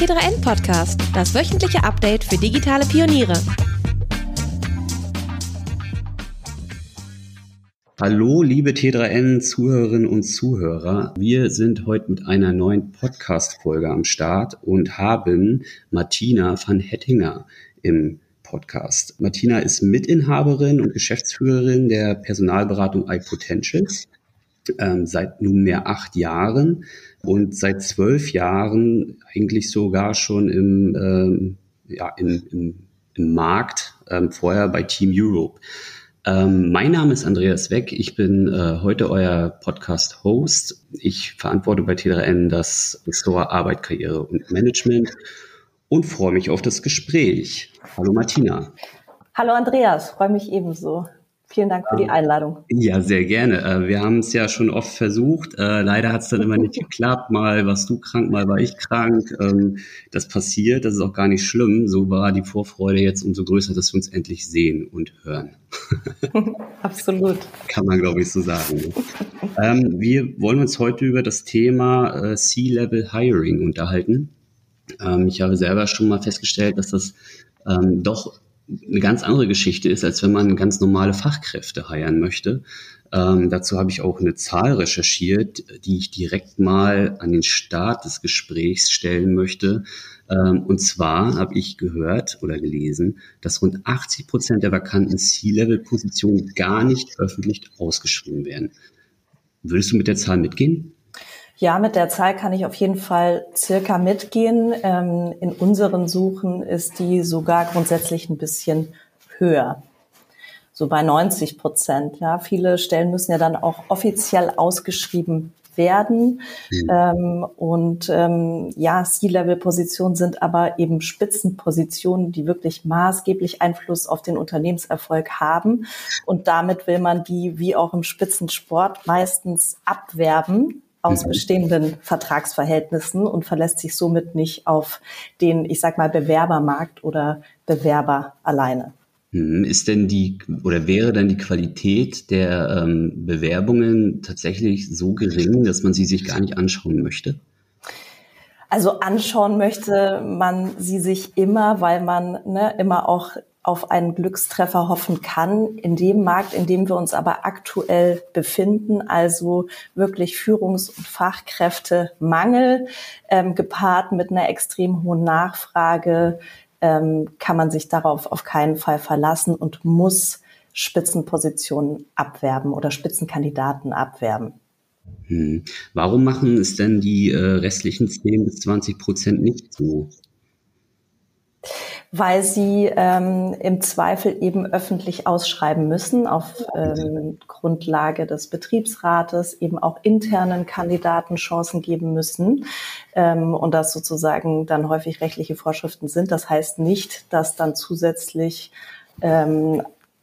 T3N Podcast, das wöchentliche Update für digitale Pioniere. Hallo, liebe T3N-Zuhörerinnen und Zuhörer. Wir sind heute mit einer neuen Podcast-Folge am Start und haben Martina van Hettinger im Podcast. Martina ist Mitinhaberin und Geschäftsführerin der Personalberatung iPotentials ähm, seit nunmehr acht Jahren und seit zwölf Jahren eigentlich sogar schon im, ähm, ja, im, im, im Markt, ähm, vorher bei Team Europe. Ähm, mein Name ist Andreas Weck. Ich bin äh, heute euer Podcast-Host. Ich verantworte bei T3N das Ressort Arbeit, Karriere und Management und freue mich auf das Gespräch. Hallo Martina. Hallo Andreas, freue mich ebenso. Vielen Dank für die Einladung. Ja, sehr gerne. Äh, wir haben es ja schon oft versucht. Äh, leider hat es dann immer nicht geklappt. Mal warst du krank, mal war ich krank. Ähm, das passiert, das ist auch gar nicht schlimm. So war die Vorfreude jetzt umso größer, dass wir uns endlich sehen und hören. Absolut. Kann man, glaube ich, so sagen. Ne? Ähm, wir wollen uns heute über das Thema äh, C-Level Hiring unterhalten. Ähm, ich habe selber schon mal festgestellt, dass das doch eine ganz andere Geschichte ist, als wenn man ganz normale Fachkräfte heiern möchte. Ähm, dazu habe ich auch eine Zahl recherchiert, die ich direkt mal an den Start des Gesprächs stellen möchte. Ähm, und zwar habe ich gehört oder gelesen, dass rund 80 Prozent der vakanten C-Level-Positionen gar nicht öffentlich ausgeschrieben werden. Würdest du mit der Zahl mitgehen? Ja, mit der Zahl kann ich auf jeden Fall circa mitgehen. Ähm, in unseren Suchen ist die sogar grundsätzlich ein bisschen höher. So bei 90 Prozent. Ja, viele Stellen müssen ja dann auch offiziell ausgeschrieben werden. Mhm. Ähm, und ähm, ja, C-Level-Positionen sind aber eben Spitzenpositionen, die wirklich maßgeblich Einfluss auf den Unternehmenserfolg haben. Und damit will man die wie auch im Spitzensport meistens abwerben aus bestehenden Vertragsverhältnissen und verlässt sich somit nicht auf den, ich sag mal, Bewerbermarkt oder Bewerber alleine. Mhm. Ist denn die oder wäre dann die Qualität der ähm, Bewerbungen tatsächlich so gering, dass man sie sich gar nicht anschauen möchte? Also anschauen möchte man sie sich immer, weil man ne, immer auch auf einen Glückstreffer hoffen kann, in dem Markt, in dem wir uns aber aktuell befinden, also wirklich Führungs- und Fachkräftemangel, ähm, gepaart mit einer extrem hohen Nachfrage, ähm, kann man sich darauf auf keinen Fall verlassen und muss Spitzenpositionen abwerben oder Spitzenkandidaten abwerben. Hm. Warum machen es denn die äh, restlichen 10 bis 20 Prozent nicht so? Weil sie ähm, im Zweifel eben öffentlich ausschreiben müssen auf ähm, Grundlage des Betriebsrates, eben auch internen Kandidaten Chancen geben müssen ähm, und das sozusagen dann häufig rechtliche Vorschriften sind. Das heißt nicht, dass dann zusätzlich ähm,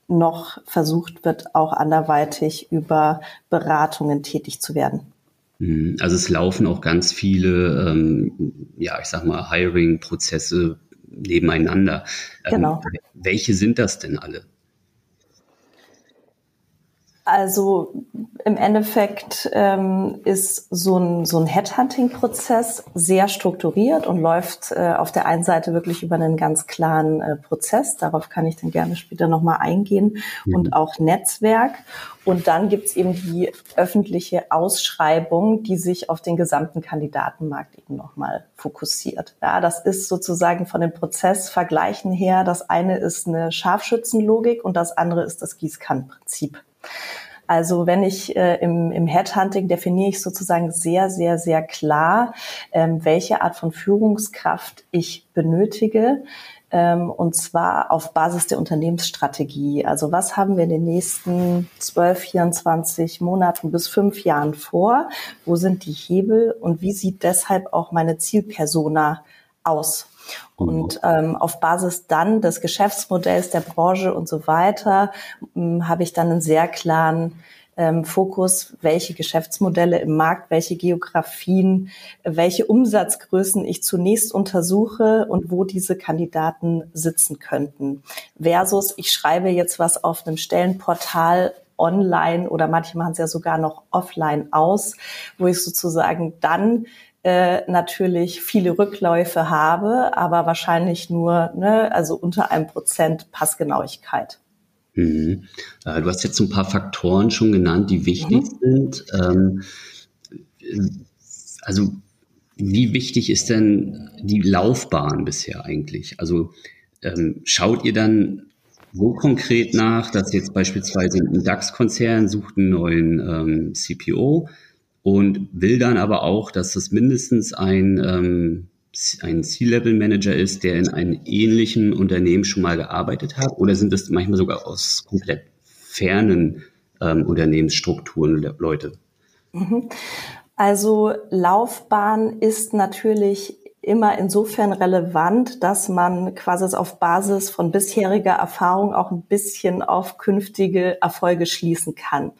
noch versucht wird, auch anderweitig über Beratungen tätig zu werden. Mhm. Also es laufen auch ganz viele, ähm, ja, ich sag mal, Hiring-Prozesse nebeneinander. Ähm, genau. Ähm, welche sind das denn alle? Also im Endeffekt ähm, ist so ein, so ein Headhunting-Prozess sehr strukturiert und läuft äh, auf der einen Seite wirklich über einen ganz klaren äh, Prozess. Darauf kann ich dann gerne später nochmal eingehen. Mhm. Und auch Netzwerk. Und dann gibt's eben die öffentliche Ausschreibung, die sich auf den gesamten Kandidatenmarkt eben nochmal fokussiert. Ja, das ist sozusagen von den Prozessvergleichen her, das eine ist eine Scharfschützenlogik und das andere ist das Gießkannenprinzip. Also wenn ich äh, im, im Headhunting definiere ich sozusagen sehr, sehr, sehr klar, ähm, welche Art von Führungskraft ich benötige. Ähm, und zwar auf Basis der Unternehmensstrategie. Also was haben wir in den nächsten 12, 24 Monaten bis fünf Jahren vor? Wo sind die Hebel und wie sieht deshalb auch meine Zielpersona aus? Und ähm, auf Basis dann des Geschäftsmodells der Branche und so weiter ähm, habe ich dann einen sehr klaren ähm, Fokus, welche Geschäftsmodelle im Markt, welche Geografien, welche Umsatzgrößen ich zunächst untersuche und wo diese Kandidaten sitzen könnten. Versus, ich schreibe jetzt was auf einem Stellenportal online oder manche machen es ja sogar noch offline aus, wo ich sozusagen dann äh, natürlich viele Rückläufe habe, aber wahrscheinlich nur, ne, also unter einem Prozent Passgenauigkeit. Mhm. Äh, du hast jetzt so ein paar Faktoren schon genannt, die wichtig mhm. sind. Ähm, also wie wichtig ist denn die Laufbahn bisher eigentlich? Also ähm, schaut ihr dann so konkret nach, dass jetzt beispielsweise ein DAX-Konzern sucht einen neuen ähm, CPO und will dann aber auch, dass das mindestens ein, ähm, ein C-Level-Manager ist, der in einem ähnlichen Unternehmen schon mal gearbeitet hat? Oder sind das manchmal sogar aus komplett fernen ähm, Unternehmensstrukturen Leute? Mhm. Also Laufbahn ist natürlich immer insofern relevant, dass man quasi auf Basis von bisheriger Erfahrung auch ein bisschen auf künftige Erfolge schließen kann.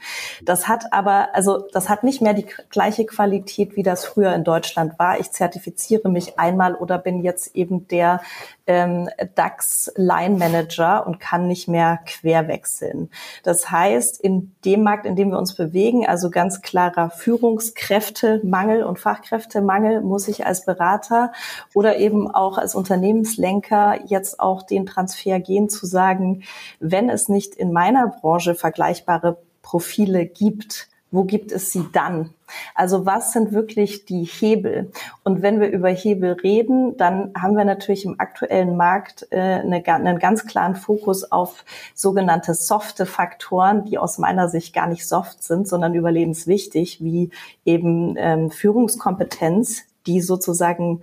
Das hat aber, also das hat nicht mehr die gleiche Qualität, wie das früher in Deutschland war. Ich zertifiziere mich einmal oder bin jetzt eben der ähm, DAX Line Manager und kann nicht mehr querwechseln. Das heißt, in dem Markt, in dem wir uns bewegen, also ganz klarer Führungskräftemangel und Fachkräftemangel, muss ich als Berater oder eben auch als Unternehmenslenker jetzt auch den Transfer gehen zu sagen, wenn es nicht in meiner Branche vergleichbare Profile gibt, wo gibt es sie dann? Also was sind wirklich die Hebel? Und wenn wir über Hebel reden, dann haben wir natürlich im aktuellen Markt äh, eine, einen ganz klaren Fokus auf sogenannte softe Faktoren, die aus meiner Sicht gar nicht soft sind, sondern überlebenswichtig, wie eben ähm, Führungskompetenz, die sozusagen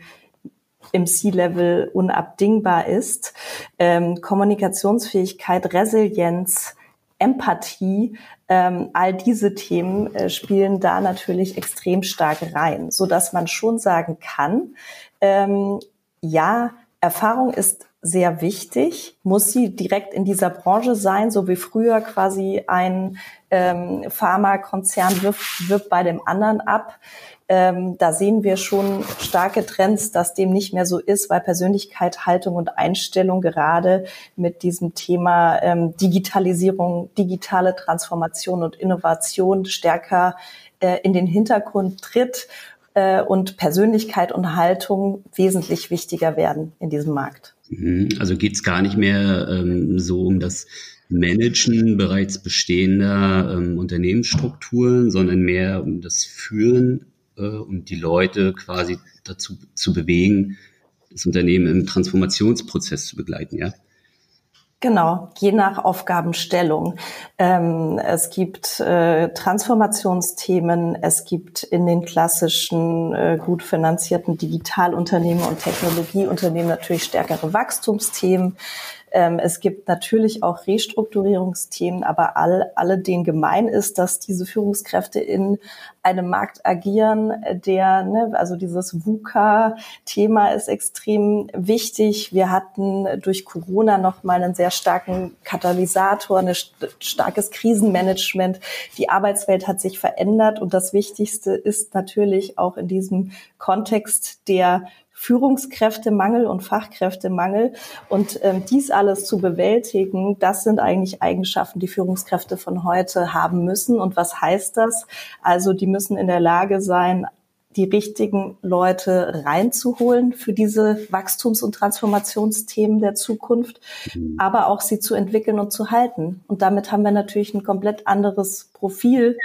im C-Level unabdingbar ist, ähm, Kommunikationsfähigkeit, Resilienz, Empathie, ähm, all diese Themen äh, spielen da natürlich extrem stark rein, so dass man schon sagen kann, ähm, ja, Erfahrung ist sehr wichtig. Muss sie direkt in dieser Branche sein, so wie früher quasi ein ähm, Pharmakonzern wirft, wirft bei dem anderen ab? Ähm, da sehen wir schon starke Trends, dass dem nicht mehr so ist, weil Persönlichkeit, Haltung und Einstellung gerade mit diesem Thema ähm, Digitalisierung, digitale Transformation und Innovation stärker äh, in den Hintergrund tritt äh, und Persönlichkeit und Haltung wesentlich wichtiger werden in diesem Markt. Mhm. Also geht es gar nicht mehr ähm, so um das Managen bereits bestehender ähm, Unternehmensstrukturen, sondern mehr um das Führen äh, und die Leute quasi dazu zu bewegen, das Unternehmen im Transformationsprozess zu begleiten, ja? Genau, je nach Aufgabenstellung. Ähm, es gibt äh, Transformationsthemen, es gibt in den klassischen äh, gut finanzierten Digitalunternehmen und Technologieunternehmen natürlich stärkere Wachstumsthemen. Ähm, es gibt natürlich auch Restrukturierungsthemen, aber all, alle denen gemein ist, dass diese Führungskräfte in einem Markt agieren, der, ne, also dieses VUCA-Thema ist extrem wichtig. Wir hatten durch Corona nochmal einen sehr starken Katalysator, ein starkes Krisenmanagement. Die Arbeitswelt hat sich verändert und das Wichtigste ist natürlich auch in diesem Kontext der Führungskräftemangel und Fachkräftemangel. Und ähm, dies alles zu bewältigen, das sind eigentlich Eigenschaften, die Führungskräfte von heute haben müssen. Und was heißt das? Also die müssen in der Lage sein, die richtigen Leute reinzuholen für diese Wachstums- und Transformationsthemen der Zukunft, mhm. aber auch sie zu entwickeln und zu halten. Und damit haben wir natürlich ein komplett anderes Profil,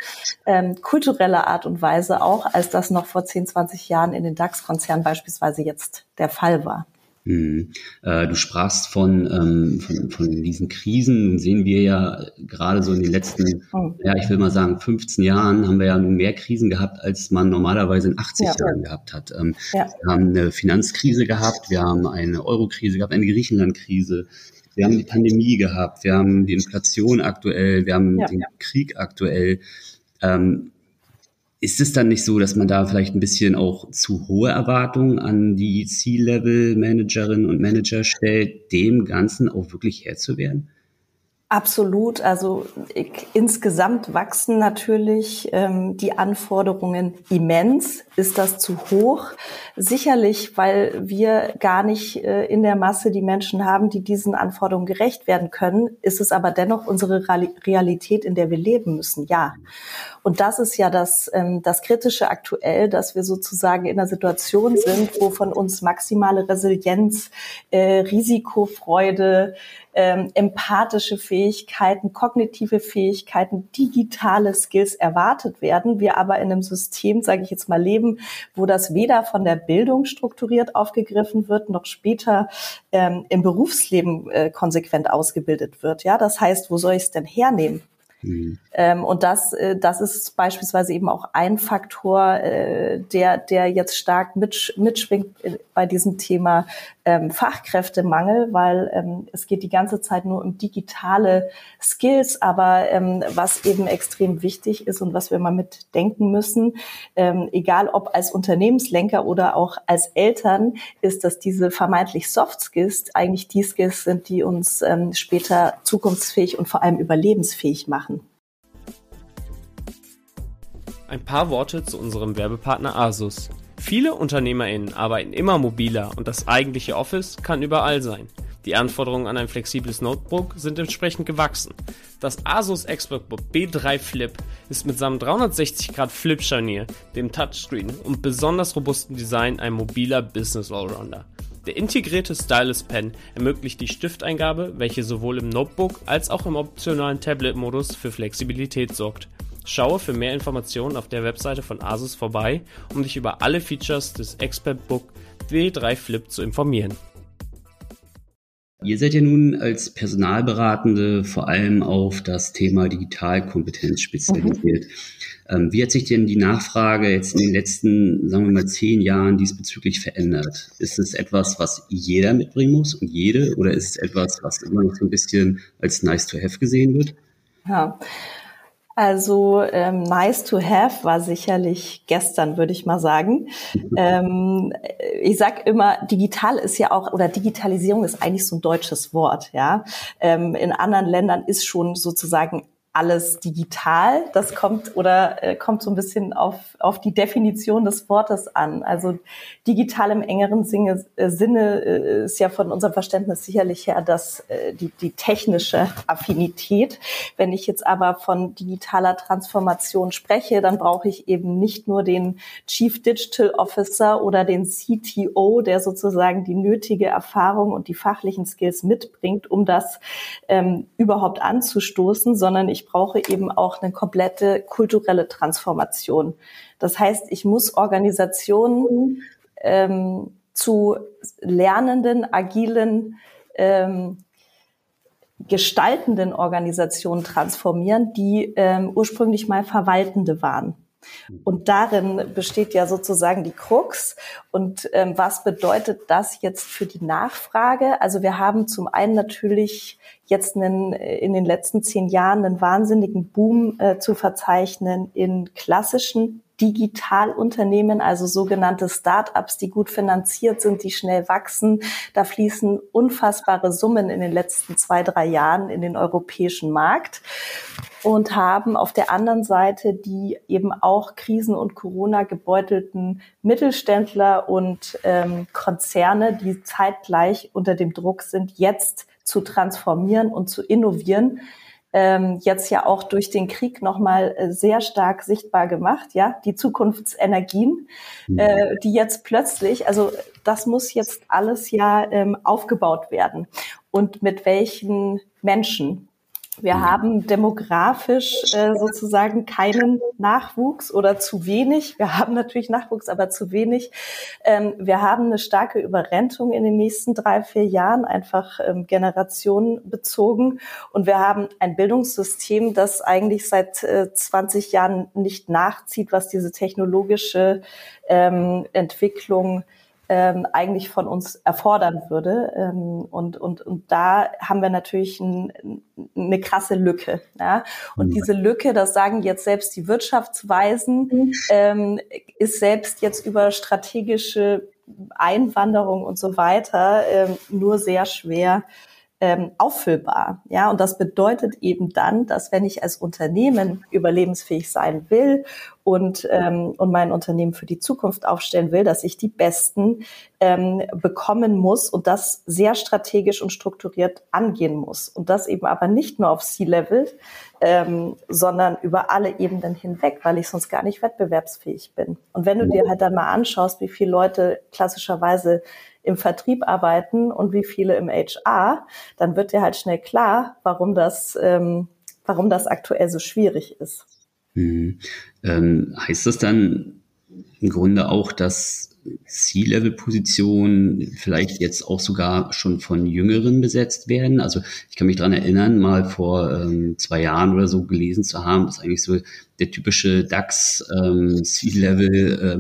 ähm, kultureller Art und Weise auch, als das noch vor 10, 20 Jahren in den DAX-Konzernen beispielsweise jetzt der Fall war. Mhm. Äh, du sprachst von, ähm, von, von diesen Krisen. Nun sehen wir ja gerade so in den letzten, oh. ja, ich will mal sagen, 15 Jahren haben wir ja nun mehr Krisen gehabt, als man normalerweise in 80 ja. Jahren gehabt hat. Ähm, ja. Wir haben eine Finanzkrise gehabt, wir haben eine Eurokrise gehabt, eine Griechenlandkrise. Wir haben die Pandemie gehabt, wir haben die Inflation aktuell, wir haben ja. den Krieg aktuell. Ähm, ist es dann nicht so, dass man da vielleicht ein bisschen auch zu hohe Erwartungen an die C-Level-Managerinnen und Manager stellt, dem Ganzen auch wirklich Herr zu werden? Absolut. Also ich, insgesamt wachsen natürlich ähm, die Anforderungen immens. Ist das zu hoch? Sicherlich, weil wir gar nicht äh, in der Masse die Menschen haben, die diesen Anforderungen gerecht werden können. Ist es aber dennoch unsere Realität, in der wir leben müssen. Ja. Und das ist ja das, ähm, das Kritische aktuell, dass wir sozusagen in einer Situation sind, wo von uns maximale Resilienz, äh, Risikofreude, ähm, empathische Fähigkeiten, kognitive Fähigkeiten, digitale Skills erwartet werden. Wir aber in einem System, sage ich jetzt mal, leben, wo das weder von der Bildung strukturiert aufgegriffen wird, noch später ähm, im Berufsleben äh, konsequent ausgebildet wird. Ja, das heißt, wo soll ich es denn hernehmen? Mhm. Ähm, und das, äh, das ist beispielsweise eben auch ein Faktor, äh, der, der jetzt stark mitsch mitschwingt bei diesem Thema ähm, Fachkräftemangel, weil ähm, es geht die ganze Zeit nur um digitale Skills, aber ähm, was eben extrem wichtig ist und was wir mal mitdenken müssen, ähm, egal ob als Unternehmenslenker oder auch als Eltern, ist, dass diese vermeintlich Soft Skills eigentlich die Skills sind, die uns ähm, später zukunftsfähig und vor allem überlebensfähig machen. Ein paar Worte zu unserem Werbepartner Asus. Viele UnternehmerInnen arbeiten immer mobiler und das eigentliche Office kann überall sein. Die Anforderungen an ein flexibles Notebook sind entsprechend gewachsen. Das Asus ExpertBook B3 Flip ist mit seinem 360 Grad Flip-Scharnier, dem Touchscreen und besonders robusten Design ein mobiler Business Allrounder. Der integrierte Stylus Pen ermöglicht die Stifteingabe, welche sowohl im Notebook als auch im optionalen Tablet-Modus für Flexibilität sorgt. Schaue für mehr Informationen auf der Webseite von Asus vorbei, um dich über alle Features des ExpertBook W3 Flip zu informieren. Ihr seid ja nun als Personalberatende vor allem auf das Thema Digitalkompetenz spezialisiert. Mhm. Ähm, wie hat sich denn die Nachfrage jetzt in den letzten, sagen wir mal, zehn Jahren diesbezüglich verändert? Ist es etwas, was jeder mitbringen muss und jede, oder ist es etwas, was immer noch so ein bisschen als nice to have gesehen wird? Ja, also ähm, nice to have war sicherlich gestern, würde ich mal sagen. ähm, ich sag immer, digital ist ja auch oder Digitalisierung ist eigentlich so ein deutsches Wort. Ja, ähm, in anderen Ländern ist schon sozusagen alles digital. Das kommt oder äh, kommt so ein bisschen auf, auf die Definition des Wortes an. Also digital im engeren Sinne, äh, Sinne äh, ist ja von unserem Verständnis sicherlich her das, äh, die, die technische Affinität. Wenn ich jetzt aber von digitaler Transformation spreche, dann brauche ich eben nicht nur den Chief Digital Officer oder den CTO, der sozusagen die nötige Erfahrung und die fachlichen Skills mitbringt, um das ähm, überhaupt anzustoßen, sondern ich brauche eben auch eine komplette kulturelle Transformation. Das heißt, ich muss Organisationen ähm, zu lernenden, agilen, ähm, gestaltenden Organisationen transformieren, die ähm, ursprünglich mal verwaltende waren. Und darin besteht ja sozusagen die Krux. Und ähm, was bedeutet das jetzt für die Nachfrage? Also wir haben zum einen natürlich jetzt einen, in den letzten zehn Jahren einen wahnsinnigen Boom äh, zu verzeichnen in klassischen Digitalunternehmen, also sogenannte Start-ups, die gut finanziert sind, die schnell wachsen. Da fließen unfassbare Summen in den letzten zwei, drei Jahren in den europäischen Markt und haben auf der anderen Seite die eben auch Krisen- und Corona gebeutelten Mittelständler und ähm, Konzerne, die zeitgleich unter dem Druck sind, jetzt zu transformieren und zu innovieren. Ähm, jetzt ja auch durch den Krieg nochmal äh, sehr stark sichtbar gemacht, ja, die Zukunftsenergien, mhm. äh, die jetzt plötzlich, also das muss jetzt alles ja ähm, aufgebaut werden. Und mit welchen Menschen? Wir mhm. haben demografisch äh, sozusagen keinen Nachwuchs oder zu wenig. Wir haben natürlich Nachwuchs, aber zu wenig. Ähm, wir haben eine starke Überrentung in den nächsten drei, vier Jahren, einfach ähm, generationenbezogen. Und wir haben ein Bildungssystem, das eigentlich seit äh, 20 Jahren nicht nachzieht, was diese technologische ähm, Entwicklung ähm, eigentlich von uns erfordern würde. Ähm, und, und, und da haben wir natürlich ein, eine krasse Lücke. Ja? Und mhm. diese Lücke, das sagen jetzt selbst die Wirtschaftsweisen, mhm. ähm, ist selbst jetzt über strategische Einwanderung und so weiter ähm, nur sehr schwer ähm, auffüllbar. Ja, und das bedeutet eben dann, dass wenn ich als Unternehmen überlebensfähig sein will und, ähm, und mein Unternehmen für die Zukunft aufstellen will, dass ich die Besten ähm, bekommen muss und das sehr strategisch und strukturiert angehen muss. Und das eben aber nicht nur auf C-Level, ähm, sondern über alle Ebenen hinweg, weil ich sonst gar nicht wettbewerbsfähig bin. Und wenn du dir halt dann mal anschaust, wie viele Leute klassischerweise im Vertrieb arbeiten und wie viele im HR, dann wird dir halt schnell klar, warum das, ähm, warum das aktuell so schwierig ist. Mhm. Ähm, heißt das dann im Grunde auch, dass C-Level-Positionen vielleicht jetzt auch sogar schon von Jüngeren besetzt werden. Also ich kann mich dran erinnern, mal vor ähm, zwei Jahren oder so gelesen zu haben, dass eigentlich so der typische DAX ähm, äh,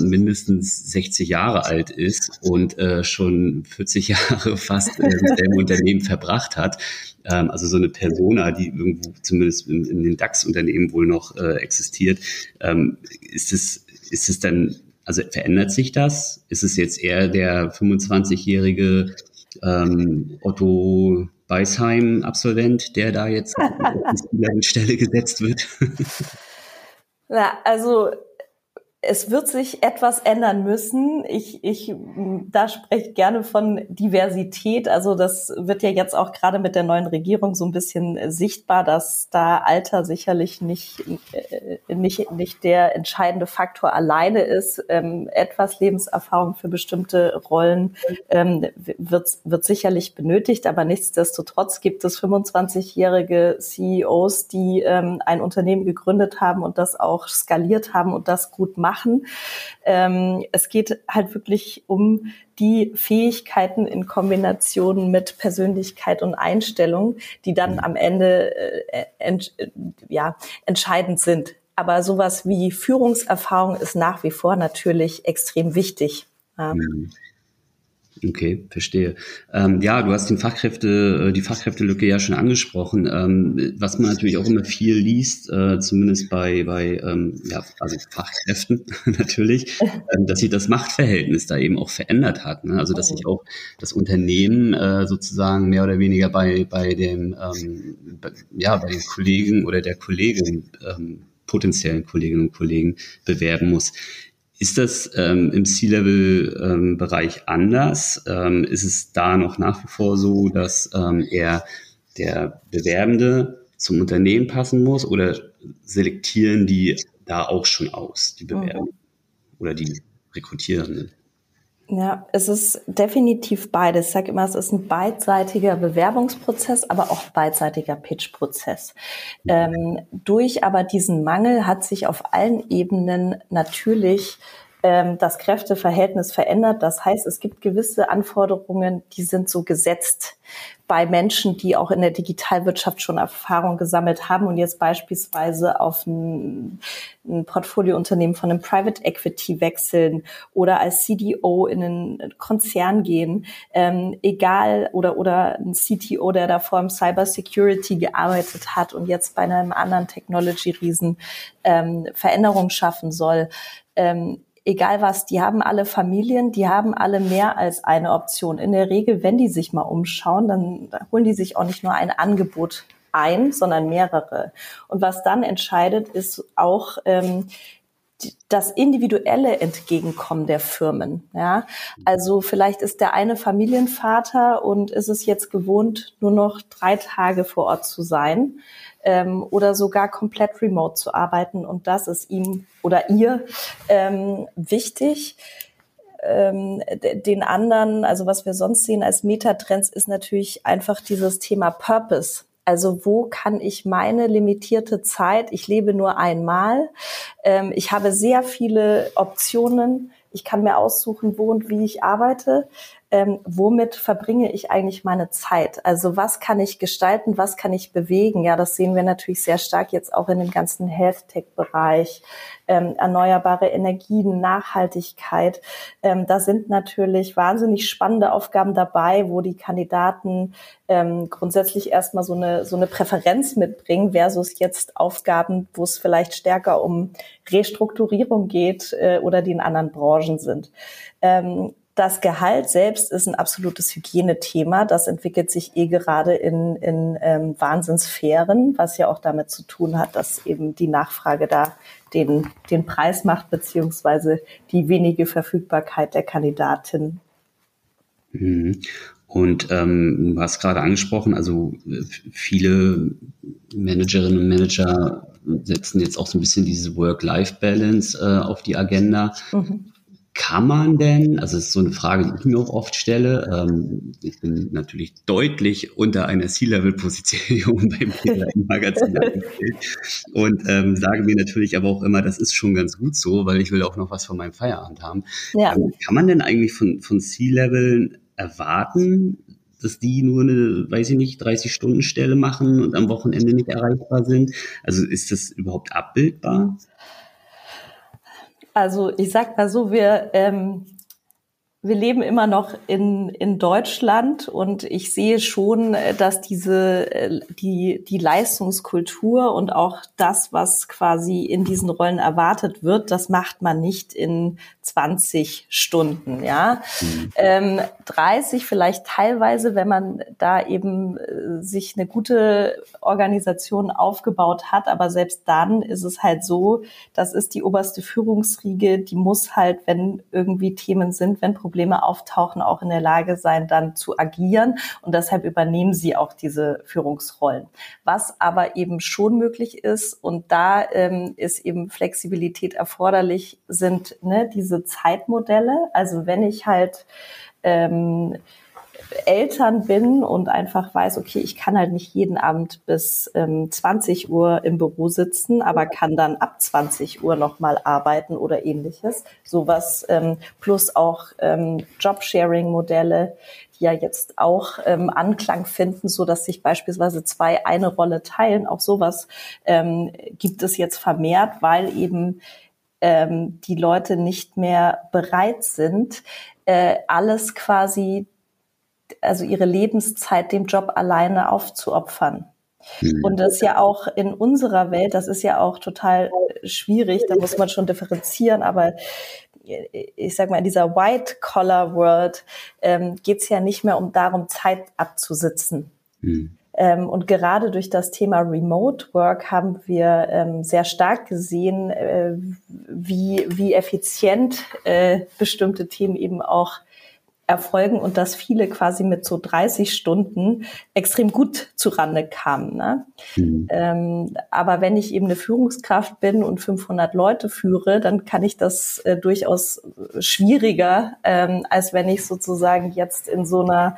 mindestens 60 Jahre alt ist und äh, schon 40 Jahre fast äh, in dem Unternehmen verbracht hat. Ähm, also so eine Persona, die irgendwo zumindest in, in den DAX-Unternehmen wohl noch äh, existiert. Ähm, ist es ist es dann also verändert sich das? Ist es jetzt eher der 25-jährige ähm, Otto Beisheim-Absolvent, der da jetzt auf die Stelle gesetzt wird? Ja, also es wird sich etwas ändern müssen. Ich, ich da spreche gerne von Diversität. Also das wird ja jetzt auch gerade mit der neuen Regierung so ein bisschen sichtbar, dass da Alter sicherlich nicht, äh, nicht, nicht der entscheidende Faktor alleine ist. Ähm, etwas Lebenserfahrung für bestimmte Rollen ähm, wird, wird sicherlich benötigt, aber nichtsdestotrotz gibt es 25-jährige CEOs, die ähm, ein Unternehmen gegründet haben und das auch skaliert haben und das gut machen machen. Ähm, es geht halt wirklich um die Fähigkeiten in Kombination mit Persönlichkeit und Einstellung, die dann am Ende äh, ent, ja, entscheidend sind. Aber sowas wie Führungserfahrung ist nach wie vor natürlich extrem wichtig. Ja. Mhm. Okay, verstehe. Ähm, ja, du hast den Fachkräfte, äh, die Fachkräftelücke ja schon angesprochen. Ähm, was man natürlich auch immer viel liest, äh, zumindest bei, bei ähm, ja, also Fachkräften natürlich, ähm, dass sich das Machtverhältnis da eben auch verändert hat. Ne? Also dass sich auch das Unternehmen äh, sozusagen mehr oder weniger bei, bei dem, ähm, bei, ja, bei den Kollegen oder der Kollegin ähm, potenziellen Kolleginnen und Kollegen bewerben muss. Ist das ähm, im C-Level-Bereich ähm, anders? Ähm, ist es da noch nach wie vor so, dass ähm, eher der Bewerbende zum Unternehmen passen muss oder selektieren die da auch schon aus, die Bewerbenden mhm. oder die Rekrutierenden? Ja, es ist definitiv beides. Ich sage immer, es ist ein beidseitiger Bewerbungsprozess, aber auch beidseitiger Pitch-Prozess. Ähm, durch aber diesen Mangel hat sich auf allen Ebenen natürlich ähm, das Kräfteverhältnis verändert. Das heißt, es gibt gewisse Anforderungen, die sind so gesetzt bei Menschen, die auch in der Digitalwirtschaft schon Erfahrung gesammelt haben und jetzt beispielsweise auf ein, ein Portfoliounternehmen von einem Private Equity wechseln oder als CDO in einen Konzern gehen, ähm, egal oder oder ein CTO, der davor im Cyber Security gearbeitet hat und jetzt bei einem anderen Technology-Riesen ähm, Veränderungen schaffen soll. Ähm, egal was, die haben alle Familien, die haben alle mehr als eine Option. In der Regel, wenn die sich mal umschauen, dann holen die sich auch nicht nur ein Angebot ein, sondern mehrere. Und was dann entscheidet, ist auch ähm, das individuelle Entgegenkommen der Firmen. Ja, also vielleicht ist der eine Familienvater und ist es jetzt gewohnt, nur noch drei Tage vor Ort zu sein ähm, oder sogar komplett remote zu arbeiten. Und das ist ihm oder ihr ähm, wichtig. Ähm, den anderen, also was wir sonst sehen als Metatrends, ist natürlich einfach dieses Thema Purpose. Also wo kann ich meine limitierte Zeit, ich lebe nur einmal, ähm, ich habe sehr viele Optionen, ich kann mir aussuchen, wo und wie ich arbeite, ähm, womit verbringe ich eigentlich meine Zeit? Also was kann ich gestalten, was kann ich bewegen? Ja, das sehen wir natürlich sehr stark jetzt auch in dem ganzen Health-Tech-Bereich, ähm, erneuerbare Energien, Nachhaltigkeit. Ähm, da sind natürlich wahnsinnig spannende Aufgaben dabei, wo die Kandidaten ähm, grundsätzlich erstmal so eine, so eine Präferenz mitbringen versus jetzt Aufgaben, wo es vielleicht stärker um Restrukturierung geht äh, oder die in anderen Branchen sind. Ähm, das Gehalt selbst ist ein absolutes Hygienethema. Das entwickelt sich eh gerade in, in ähm, Wahnsinnssphären, was ja auch damit zu tun hat, dass eben die Nachfrage da den, den Preis macht, beziehungsweise die wenige Verfügbarkeit der Kandidatin. Mhm. Und ähm, du hast gerade angesprochen, also viele Managerinnen und Manager setzen jetzt auch so ein bisschen diese Work-Life-Balance äh, auf die Agenda. Mhm. Kann man denn, also es ist so eine Frage, die ich mir auch oft stelle, ähm, ich bin natürlich deutlich unter einer C-Level-Position beim Magazin und ähm, sage mir natürlich aber auch immer, das ist schon ganz gut so, weil ich will auch noch was von meinem Feierabend haben. Ja. Ähm, kann man denn eigentlich von, von C-Level erwarten, dass die nur eine, weiß ich nicht, 30-Stunden-Stelle machen und am Wochenende nicht erreichbar sind? Also ist das überhaupt abbildbar? Also ich sag mal so, wir ähm, wir leben immer noch in, in Deutschland und ich sehe schon, äh, dass diese, äh, die, die Leistungskultur und auch das, was quasi in diesen Rollen erwartet wird, das macht man nicht in 20 Stunden, ja. Mhm. Ähm, 30 vielleicht teilweise, wenn man da eben äh, sich eine gute Organisation aufgebaut hat, aber selbst dann ist es halt so, das ist die oberste Führungsriege, die muss halt, wenn irgendwie Themen sind, wenn Probleme Probleme auftauchen, auch in der Lage sein, dann zu agieren. Und deshalb übernehmen sie auch diese Führungsrollen. Was aber eben schon möglich ist, und da ähm, ist eben Flexibilität erforderlich, sind ne, diese Zeitmodelle. Also wenn ich halt ähm, Eltern bin und einfach weiß, okay, ich kann halt nicht jeden Abend bis ähm, 20 Uhr im Büro sitzen, aber kann dann ab 20 Uhr nochmal arbeiten oder ähnliches. Sowas ähm, plus auch ähm, Jobsharing-Modelle, die ja jetzt auch ähm, Anklang finden, so dass sich beispielsweise zwei eine Rolle teilen. Auch sowas ähm, gibt es jetzt vermehrt, weil eben ähm, die Leute nicht mehr bereit sind, äh, alles quasi also ihre Lebenszeit dem Job alleine aufzuopfern. Mhm. Und das ist ja auch in unserer Welt, das ist ja auch total schwierig, da muss man schon differenzieren, aber ich sag mal, in dieser White-Collar-World ähm, geht es ja nicht mehr um darum, Zeit abzusitzen. Mhm. Ähm, und gerade durch das Thema Remote Work haben wir ähm, sehr stark gesehen, äh, wie, wie effizient äh, bestimmte Themen eben auch erfolgen und dass viele quasi mit so 30 Stunden extrem gut zurande kamen. Ne? Mhm. Ähm, aber wenn ich eben eine Führungskraft bin und 500 Leute führe, dann kann ich das äh, durchaus schwieriger, ähm, als wenn ich sozusagen jetzt in so einer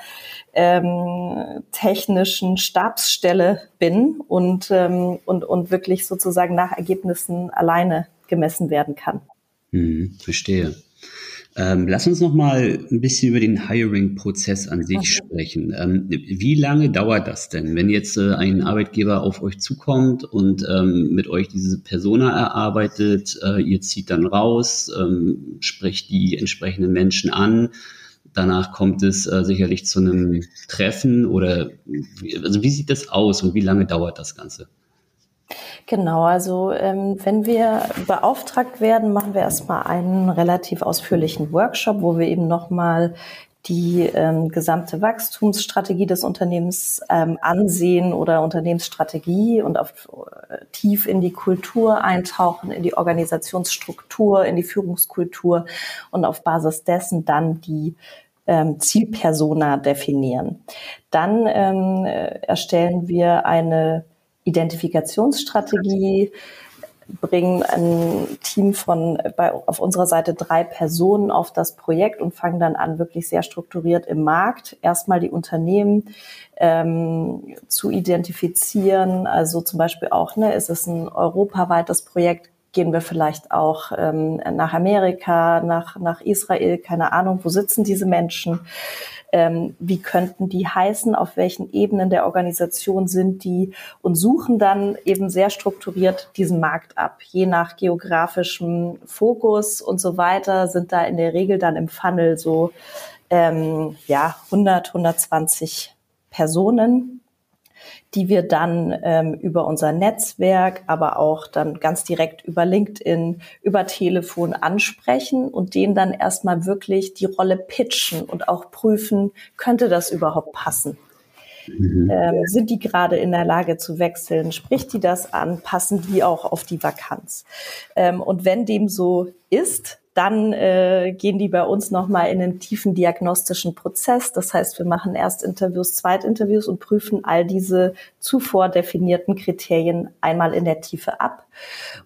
ähm, technischen Stabsstelle bin und, ähm, und, und wirklich sozusagen nach Ergebnissen alleine gemessen werden kann. Mhm, verstehe. Ähm, lass uns noch mal ein bisschen über den Hiring-Prozess an sich okay. sprechen. Ähm, wie lange dauert das denn, wenn jetzt äh, ein Arbeitgeber auf euch zukommt und ähm, mit euch diese Persona erarbeitet, äh, ihr zieht dann raus, ähm, sprecht die entsprechenden Menschen an, danach kommt es äh, sicherlich zu einem Treffen oder also wie sieht das aus und wie lange dauert das Ganze? Genau, also ähm, wenn wir beauftragt werden, machen wir erstmal einen relativ ausführlichen Workshop, wo wir eben nochmal die ähm, gesamte Wachstumsstrategie des Unternehmens ähm, ansehen oder Unternehmensstrategie und auf, äh, tief in die Kultur eintauchen, in die Organisationsstruktur, in die Führungskultur und auf Basis dessen dann die ähm, Zielpersona definieren. Dann ähm, äh, erstellen wir eine Identifikationsstrategie, bringen ein Team von bei, auf unserer Seite drei Personen auf das Projekt und fangen dann an, wirklich sehr strukturiert im Markt erstmal die Unternehmen ähm, zu identifizieren. Also zum Beispiel auch, ne, ist es ein europaweites Projekt? Gehen wir vielleicht auch ähm, nach Amerika, nach, nach Israel, keine Ahnung, wo sitzen diese Menschen? Ähm, wie könnten die heißen, auf welchen Ebenen der Organisation sind die und suchen dann eben sehr strukturiert diesen Markt ab. Je nach geografischem Fokus und so weiter sind da in der Regel dann im Funnel so ähm, ja 100, 120 Personen. Die wir dann ähm, über unser Netzwerk, aber auch dann ganz direkt über LinkedIn, über Telefon ansprechen und denen dann erstmal wirklich die Rolle pitchen und auch prüfen, könnte das überhaupt passen? Mhm. Ähm, sind die gerade in der Lage zu wechseln? Spricht die das an? Passen die auch auf die Vakanz? Ähm, und wenn dem so ist, dann äh, gehen die bei uns nochmal in einen tiefen diagnostischen Prozess. Das heißt, wir machen Erstinterviews, Zweitinterviews und prüfen all diese zuvor definierten Kriterien einmal in der Tiefe ab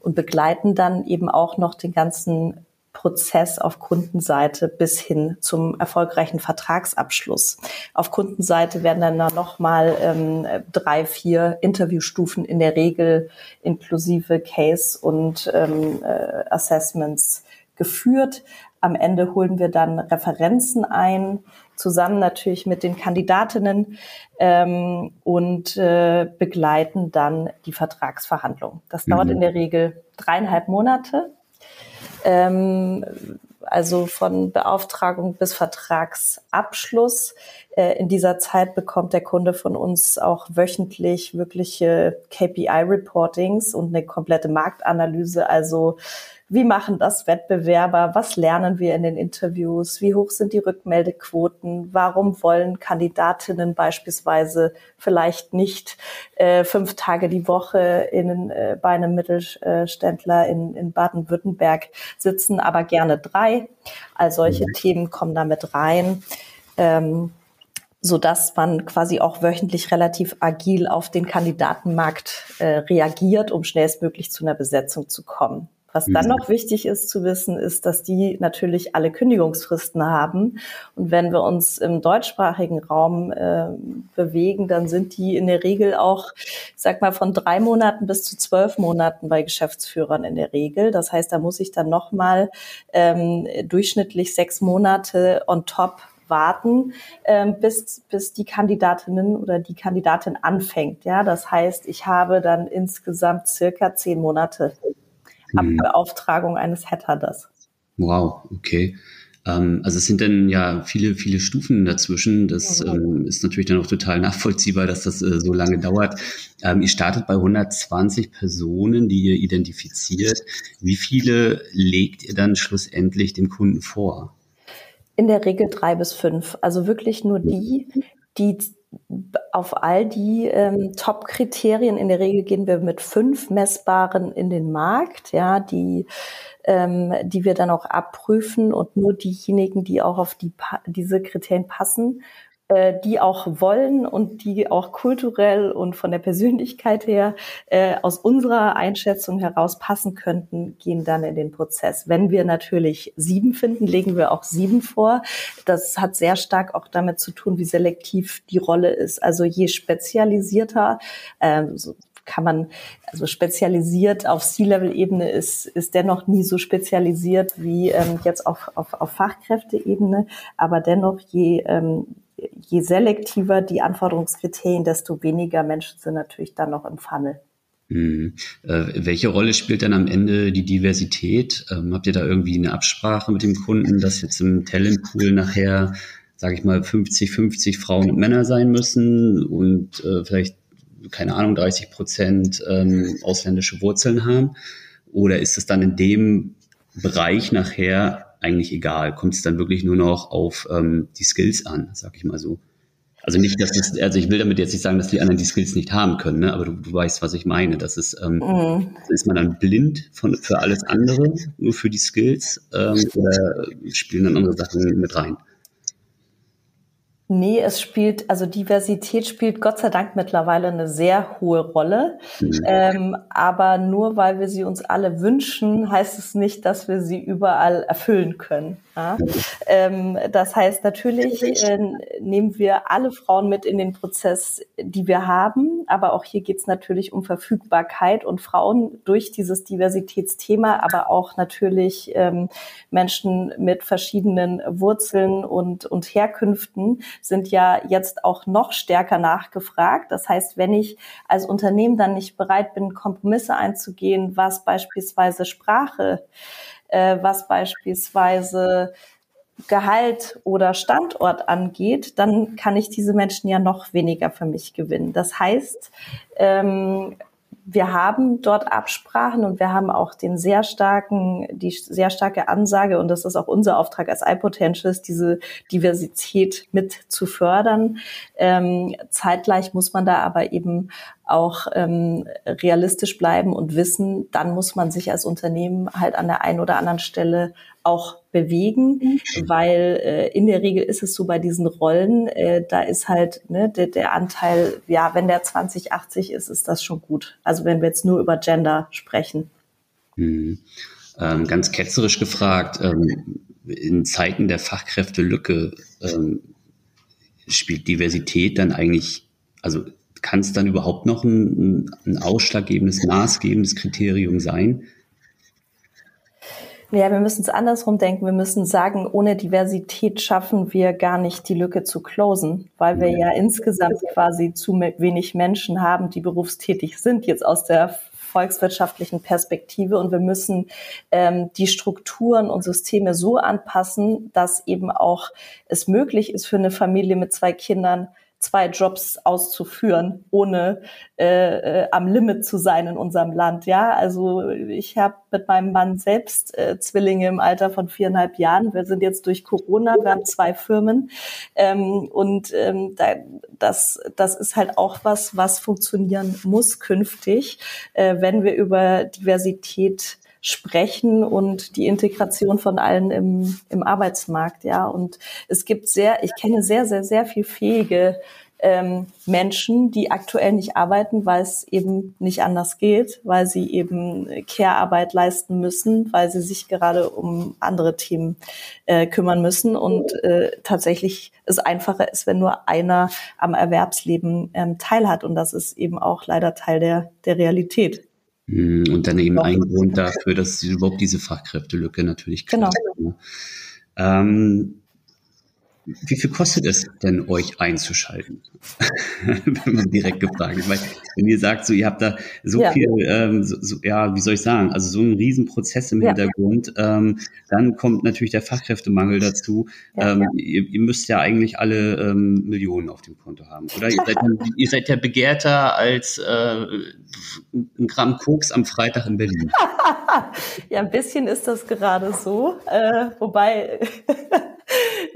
und begleiten dann eben auch noch den ganzen Prozess auf Kundenseite bis hin zum erfolgreichen Vertragsabschluss. Auf Kundenseite werden dann nochmal ähm, drei, vier Interviewstufen in der Regel inklusive Case und ähm, äh, Assessments geführt. Am Ende holen wir dann Referenzen ein, zusammen natürlich mit den Kandidatinnen ähm, und äh, begleiten dann die Vertragsverhandlung. Das mhm. dauert in der Regel dreieinhalb Monate. Ähm, also von Beauftragung bis Vertragsabschluss. Äh, in dieser Zeit bekommt der Kunde von uns auch wöchentlich wirkliche KPI-Reportings und eine komplette Marktanalyse. Also wie machen das Wettbewerber? Was lernen wir in den Interviews? Wie hoch sind die Rückmeldequoten? Warum wollen Kandidatinnen beispielsweise vielleicht nicht äh, fünf Tage die Woche in, äh, bei einem Mittelständler in, in Baden-Württemberg sitzen, aber gerne drei? All solche mhm. Themen kommen damit rein. Ähm, so dass man quasi auch wöchentlich relativ agil auf den Kandidatenmarkt äh, reagiert, um schnellstmöglich zu einer Besetzung zu kommen. Was dann mhm. noch wichtig ist zu wissen, ist, dass die natürlich alle Kündigungsfristen haben. Und wenn wir uns im deutschsprachigen Raum äh, bewegen, dann sind die in der Regel auch, ich sag mal, von drei Monaten bis zu zwölf Monaten bei Geschäftsführern in der Regel. Das heißt, da muss ich dann nochmal ähm, durchschnittlich sechs Monate on top warten, ähm, bis, bis die Kandidatinnen oder die Kandidatin anfängt. Ja, das heißt, ich habe dann insgesamt circa zehn Monate mhm. Beauftragung eines Headhunters. Wow, okay. Ähm, also es sind dann ja viele, viele Stufen dazwischen. Das mhm. ähm, ist natürlich dann auch total nachvollziehbar, dass das äh, so lange dauert. Ähm, ihr startet bei 120 Personen, die ihr identifiziert. Wie viele legt ihr dann schlussendlich dem Kunden vor? In der Regel drei bis fünf. Also wirklich nur die, die auf all die ähm, Top-Kriterien, in der Regel gehen wir mit fünf messbaren in den Markt, ja, die, ähm, die wir dann auch abprüfen und nur diejenigen, die auch auf die, diese Kriterien passen, die auch wollen und die auch kulturell und von der Persönlichkeit her äh, aus unserer Einschätzung heraus passen könnten, gehen dann in den Prozess. Wenn wir natürlich sieben finden, legen wir auch sieben vor. Das hat sehr stark auch damit zu tun, wie selektiv die Rolle ist. Also je spezialisierter, äh, so kann man, also spezialisiert auf C-Level-Ebene ist, ist dennoch nie so spezialisiert wie ähm, jetzt auf, auf, auf Fachkräfteebene. Aber dennoch, je, ähm, je selektiver die Anforderungskriterien, desto weniger Menschen sind natürlich dann noch im Funnel. Mhm. Äh, welche Rolle spielt dann am Ende die Diversität? Ähm, habt ihr da irgendwie eine Absprache mit dem Kunden, dass jetzt im Talentpool nachher, sage ich mal, 50-50 Frauen und Männer sein müssen und äh, vielleicht, keine Ahnung, 30 Prozent ähm, ausländische Wurzeln haben? Oder ist es dann in dem Bereich nachher eigentlich egal. Kommt es dann wirklich nur noch auf ähm, die Skills an, sag ich mal so. Also nicht, dass das, also ich will damit jetzt nicht sagen, dass die anderen die Skills nicht haben können, ne? aber du, du weißt, was ich meine. Das ist, ähm, mhm. ist man dann blind von, für alles andere, nur für die Skills, ähm, oder spielen dann andere Sachen mit rein? Nee, es spielt, also Diversität spielt Gott sei Dank mittlerweile eine sehr hohe Rolle. Mhm. Ähm, aber nur weil wir sie uns alle wünschen, heißt es nicht, dass wir sie überall erfüllen können. Ja? Ähm, das heißt, natürlich äh, nehmen wir alle Frauen mit in den Prozess, die wir haben, aber auch hier geht es natürlich um Verfügbarkeit und Frauen durch dieses Diversitätsthema, aber auch natürlich ähm, Menschen mit verschiedenen Wurzeln und, und Herkünften sind ja jetzt auch noch stärker nachgefragt. Das heißt, wenn ich als Unternehmen dann nicht bereit bin, Kompromisse einzugehen, was beispielsweise Sprache äh, was beispielsweise Gehalt oder Standort angeht, dann kann ich diese Menschen ja noch weniger für mich gewinnen. Das heißt, ähm, wir haben dort Absprachen und wir haben auch den sehr starken, die sehr starke Ansage, und das ist auch unser Auftrag als iPotentials, diese Diversität mit zu fördern. Ähm, zeitgleich muss man da aber eben auch ähm, realistisch bleiben und wissen, dann muss man sich als Unternehmen halt an der einen oder anderen Stelle auch bewegen, mhm. weil äh, in der Regel ist es so bei diesen Rollen, äh, da ist halt ne, der, der Anteil, ja, wenn der 2080 ist, ist das schon gut. Also wenn wir jetzt nur über Gender sprechen. Mhm. Ähm, ganz ketzerisch gefragt, ähm, in Zeiten der Fachkräftelücke ähm, spielt Diversität dann eigentlich, also kann es dann überhaupt noch ein, ein ausschlaggebendes, maßgebendes Kriterium sein? Ja, wir müssen es andersrum denken. Wir müssen sagen, ohne Diversität schaffen wir gar nicht die Lücke zu closen, weil wir ja insgesamt quasi zu wenig Menschen haben, die berufstätig sind, jetzt aus der volkswirtschaftlichen Perspektive. Und wir müssen ähm, die Strukturen und Systeme so anpassen, dass eben auch es möglich ist für eine Familie mit zwei Kindern, zwei Jobs auszuführen, ohne äh, äh, am Limit zu sein in unserem Land. Ja, also ich habe mit meinem Mann selbst äh, Zwillinge im Alter von viereinhalb Jahren. Wir sind jetzt durch Corona, wir haben zwei Firmen ähm, und ähm, da, das, das ist halt auch was, was funktionieren muss künftig, äh, wenn wir über Diversität sprechen und die Integration von allen im, im Arbeitsmarkt, ja. Und es gibt sehr, ich kenne sehr, sehr, sehr viel fähige ähm, Menschen, die aktuell nicht arbeiten, weil es eben nicht anders geht, weil sie eben Care-Arbeit leisten müssen, weil sie sich gerade um andere Themen äh, kümmern müssen und äh, tatsächlich es einfacher ist, wenn nur einer am Erwerbsleben ähm, teilhat. Und das ist eben auch leider Teil der, der Realität. Hm, und dann eben ein Grund dafür, dass überhaupt diese Fachkräftelücke natürlich genau. Ne? Ähm, wie viel kostet es denn, euch einzuschalten? wenn man direkt gefragt ist. Weil, wenn ihr sagt, so, ihr habt da so ja. viel, ähm, so, so, ja, wie soll ich sagen, also so ein Riesenprozess im ja. Hintergrund, ähm, dann kommt natürlich der Fachkräftemangel dazu. Ja, ähm, ihr, ihr, müsst ja eigentlich alle ähm, Millionen auf dem Konto haben, oder? ihr, seid, ihr seid ja begehrter als äh, ein Gramm Koks am Freitag in Berlin. ja, ein bisschen ist das gerade so. Äh, wobei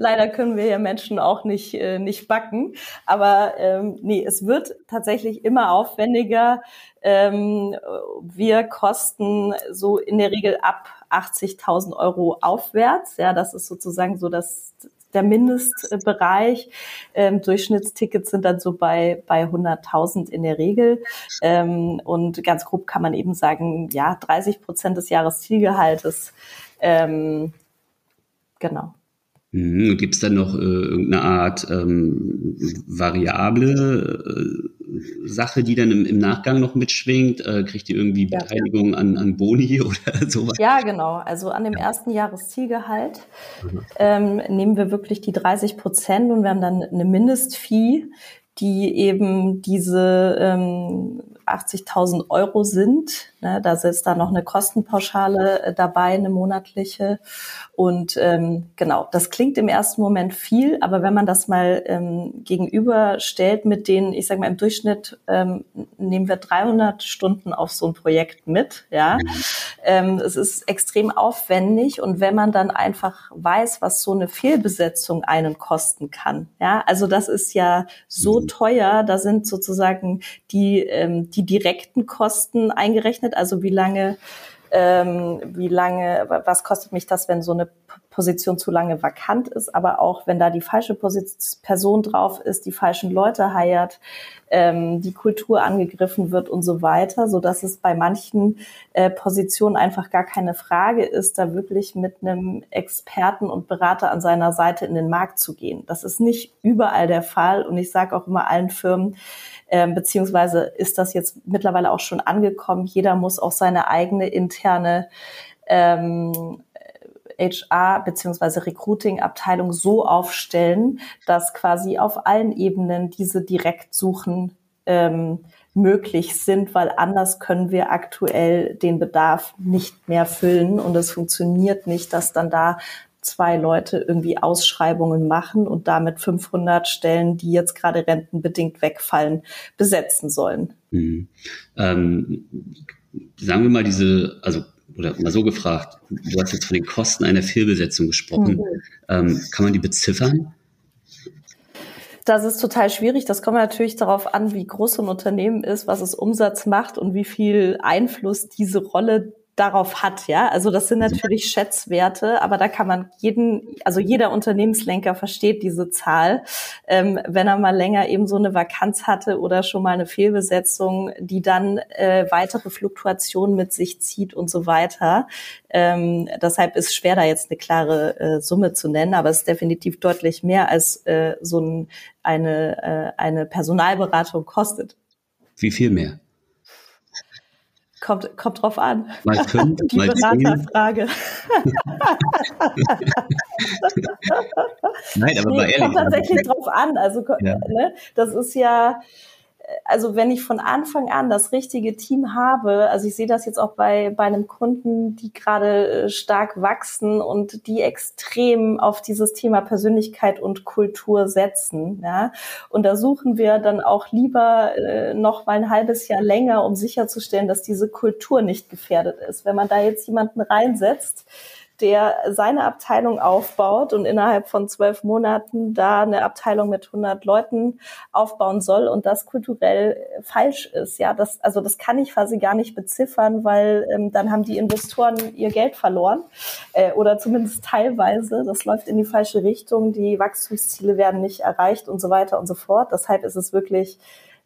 Leider können wir ja Menschen auch nicht, äh, nicht backen. Aber ähm, nee, es wird tatsächlich immer aufwendiger. Ähm, wir kosten so in der Regel ab 80.000 Euro aufwärts. Ja, das ist sozusagen so das, der Mindestbereich. Ähm, Durchschnittstickets sind dann so bei, bei 100.000 in der Regel. Ähm, und ganz grob kann man eben sagen, ja, 30 Prozent des Jahreszielgehaltes. Ähm, genau. Mhm. Gibt es dann noch äh, irgendeine Art ähm, variable äh, Sache, die dann im, im, Nachgang noch mitschwingt? Äh, kriegt ihr irgendwie Beteiligung an, an Boni oder sowas? Ja, genau. Also an dem ersten Jahreszielgehalt mhm. ähm, nehmen wir wirklich die 30 Prozent und wir haben dann eine Mindestfee, die eben diese ähm, 80.000 Euro sind. Ne, da ist da noch eine Kostenpauschale äh, dabei, eine monatliche. Und ähm, genau, das klingt im ersten Moment viel, aber wenn man das mal ähm, gegenüberstellt mit denen, ich sage mal im Durchschnitt ähm, nehmen wir 300 Stunden auf so ein Projekt mit. Ja, ähm, es ist extrem aufwendig und wenn man dann einfach weiß, was so eine Fehlbesetzung einen kosten kann. Ja, also das ist ja so mhm. teuer. Da sind sozusagen die ähm, die direkten Kosten eingerechnet, also wie lange ähm, wie lange, was kostet mich das, wenn so eine Position zu lange vakant ist, aber auch wenn da die falsche Person drauf ist, die falschen Leute heiert, ähm, die Kultur angegriffen wird und so weiter, so dass es bei manchen äh, Positionen einfach gar keine Frage ist, da wirklich mit einem Experten und Berater an seiner Seite in den Markt zu gehen. Das ist nicht überall der Fall und ich sage auch immer allen Firmen, ähm, beziehungsweise ist das jetzt mittlerweile auch schon angekommen. Jeder muss auch seine eigene interne ähm, HR beziehungsweise Recruiting-Abteilung so aufstellen, dass quasi auf allen Ebenen diese Direktsuchen ähm, möglich sind, weil anders können wir aktuell den Bedarf nicht mehr füllen und es funktioniert nicht, dass dann da zwei Leute irgendwie Ausschreibungen machen und damit 500 Stellen, die jetzt gerade rentenbedingt wegfallen, besetzen sollen. Mhm. Ähm, sagen wir mal diese, also oder mal so gefragt, du hast jetzt von den Kosten einer Fehlbesetzung gesprochen. Mhm. Ähm, kann man die beziffern? Das ist total schwierig. Das kommt natürlich darauf an, wie groß so ein Unternehmen ist, was es Umsatz macht und wie viel Einfluss diese Rolle darauf hat, ja. Also das sind natürlich Schätzwerte, aber da kann man jeden, also jeder Unternehmenslenker versteht diese Zahl, ähm, wenn er mal länger eben so eine Vakanz hatte oder schon mal eine Fehlbesetzung, die dann äh, weitere Fluktuationen mit sich zieht und so weiter. Ähm, deshalb ist schwer, da jetzt eine klare äh, Summe zu nennen, aber es ist definitiv deutlich mehr als äh, so ein, eine, äh, eine Personalberatung kostet. Wie viel mehr? Kommt, kommt drauf an. Mal fünf, Die mal Beraterfrage. Nein, aber nee, mal ehrlich. Kommt tatsächlich drauf an. Also ja. ne, das ist ja, also wenn ich von Anfang an das richtige Team habe, also ich sehe das jetzt auch bei, bei einem Kunden, die gerade äh, stark wachsen und die extrem auf dieses Thema Persönlichkeit und Kultur setzen. Ja? Und da suchen wir dann auch lieber äh, noch mal ein halbes Jahr länger, um sicherzustellen, dass diese Kultur nicht gefährdet ist. Wenn man da jetzt jemanden reinsetzt, der seine Abteilung aufbaut und innerhalb von zwölf Monaten da eine Abteilung mit 100 Leuten aufbauen soll und das kulturell falsch ist. Ja, das, also das kann ich quasi gar nicht beziffern, weil ähm, dann haben die Investoren ihr Geld verloren äh, oder zumindest teilweise. Das läuft in die falsche Richtung. Die Wachstumsziele werden nicht erreicht und so weiter und so fort. Deshalb ist es wirklich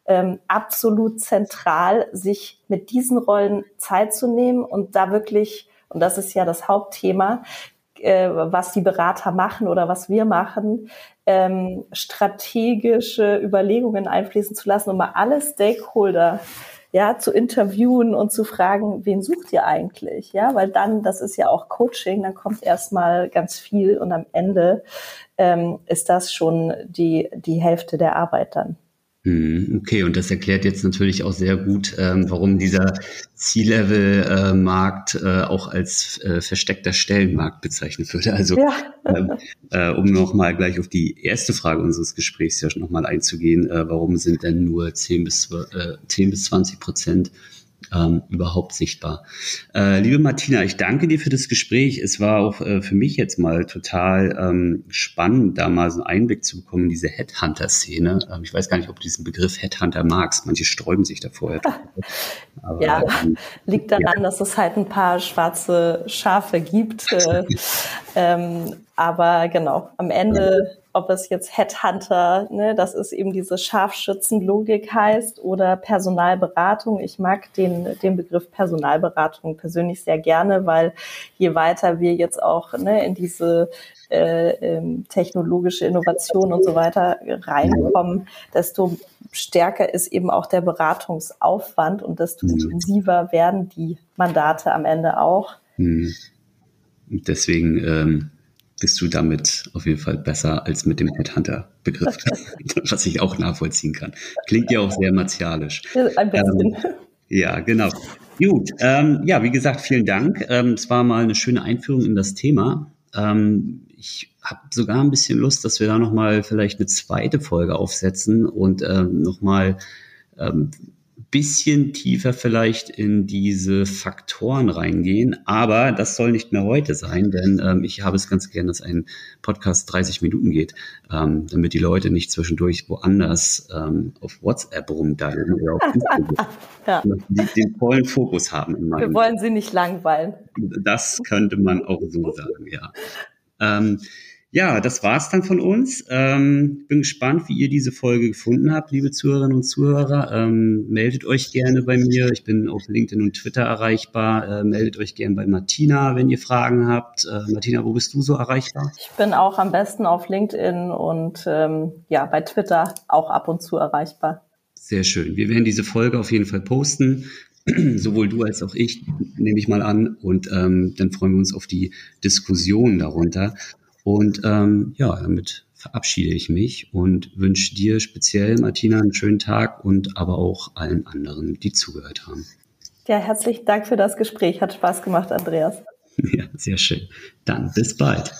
ähm, absolut zentral, sich mit diesen Rollen Zeit zu nehmen und da wirklich und das ist ja das Hauptthema, äh, was die Berater machen oder was wir machen, ähm, strategische Überlegungen einfließen zu lassen, um mal alle Stakeholder ja, zu interviewen und zu fragen, wen sucht ihr eigentlich? Ja, weil dann, das ist ja auch Coaching, dann kommt erstmal ganz viel und am Ende ähm, ist das schon die, die Hälfte der Arbeit dann. Hm, okay, und das erklärt jetzt natürlich auch sehr gut, ähm, warum dieser C-Level-Markt äh, auch als äh, versteckter Stellenmarkt bezeichnet wird. Also ja. ähm, äh, um nochmal gleich auf die erste Frage unseres Gesprächs ja nochmal einzugehen, äh, warum sind denn nur 10 bis, äh, 10 bis 20 Prozent ähm, überhaupt sichtbar. Äh, liebe Martina, ich danke dir für das Gespräch. Es war auch äh, für mich jetzt mal total ähm, spannend, da mal so einen Einblick zu bekommen in diese Headhunter-Szene. Ähm, ich weiß gar nicht, ob du diesen Begriff Headhunter magst. Manche sträuben sich davor. Aber, ja, ähm, liegt daran, ja. dass es halt ein paar schwarze Schafe gibt. Äh, ähm, aber genau, am Ende ob es jetzt Headhunter, ne, das ist eben diese Scharfschützenlogik heißt oder Personalberatung. Ich mag den, den Begriff Personalberatung persönlich sehr gerne, weil je weiter wir jetzt auch ne, in diese äh, ähm, technologische Innovation und so weiter reinkommen, desto stärker ist eben auch der Beratungsaufwand und desto mhm. intensiver werden die Mandate am Ende auch. Mhm. Deswegen ähm, bist du damit auf jeden Fall besser als mit dem Headhunter-Begriff, was ich auch nachvollziehen kann. Klingt ja auch sehr martialisch. Ein bisschen. Ähm, ja, genau. Gut, ähm, ja, wie gesagt, vielen Dank. Ähm, es war mal eine schöne Einführung in das Thema. Ähm, ich habe sogar ein bisschen Lust, dass wir da nochmal vielleicht eine zweite Folge aufsetzen und ähm, nochmal ähm, bisschen tiefer vielleicht in diese Faktoren reingehen. Aber das soll nicht mehr heute sein, denn ähm, ich habe es ganz gern, dass ein Podcast 30 Minuten geht, ähm, damit die Leute nicht zwischendurch woanders ähm, auf WhatsApp rumdeilen oder auf Instagram. ja. den, den vollen Fokus haben. Wir wollen sie nicht langweilen. Das könnte man auch so sagen, ja. Ja, das war's dann von uns. Ähm, bin gespannt, wie ihr diese Folge gefunden habt, liebe Zuhörerinnen und Zuhörer. Ähm, meldet euch gerne bei mir. Ich bin auf LinkedIn und Twitter erreichbar. Äh, meldet euch gerne bei Martina, wenn ihr Fragen habt. Äh, Martina, wo bist du so erreichbar? Ich bin auch am besten auf LinkedIn und ähm, ja, bei Twitter auch ab und zu erreichbar. Sehr schön. Wir werden diese Folge auf jeden Fall posten. Sowohl du als auch ich, nehme ich mal an. Und ähm, dann freuen wir uns auf die Diskussion darunter. Und ähm, ja, damit verabschiede ich mich und wünsche dir speziell, Martina, einen schönen Tag und aber auch allen anderen, die zugehört haben. Ja, herzlichen Dank für das Gespräch. Hat Spaß gemacht, Andreas. Ja, sehr schön. Dann bis bald.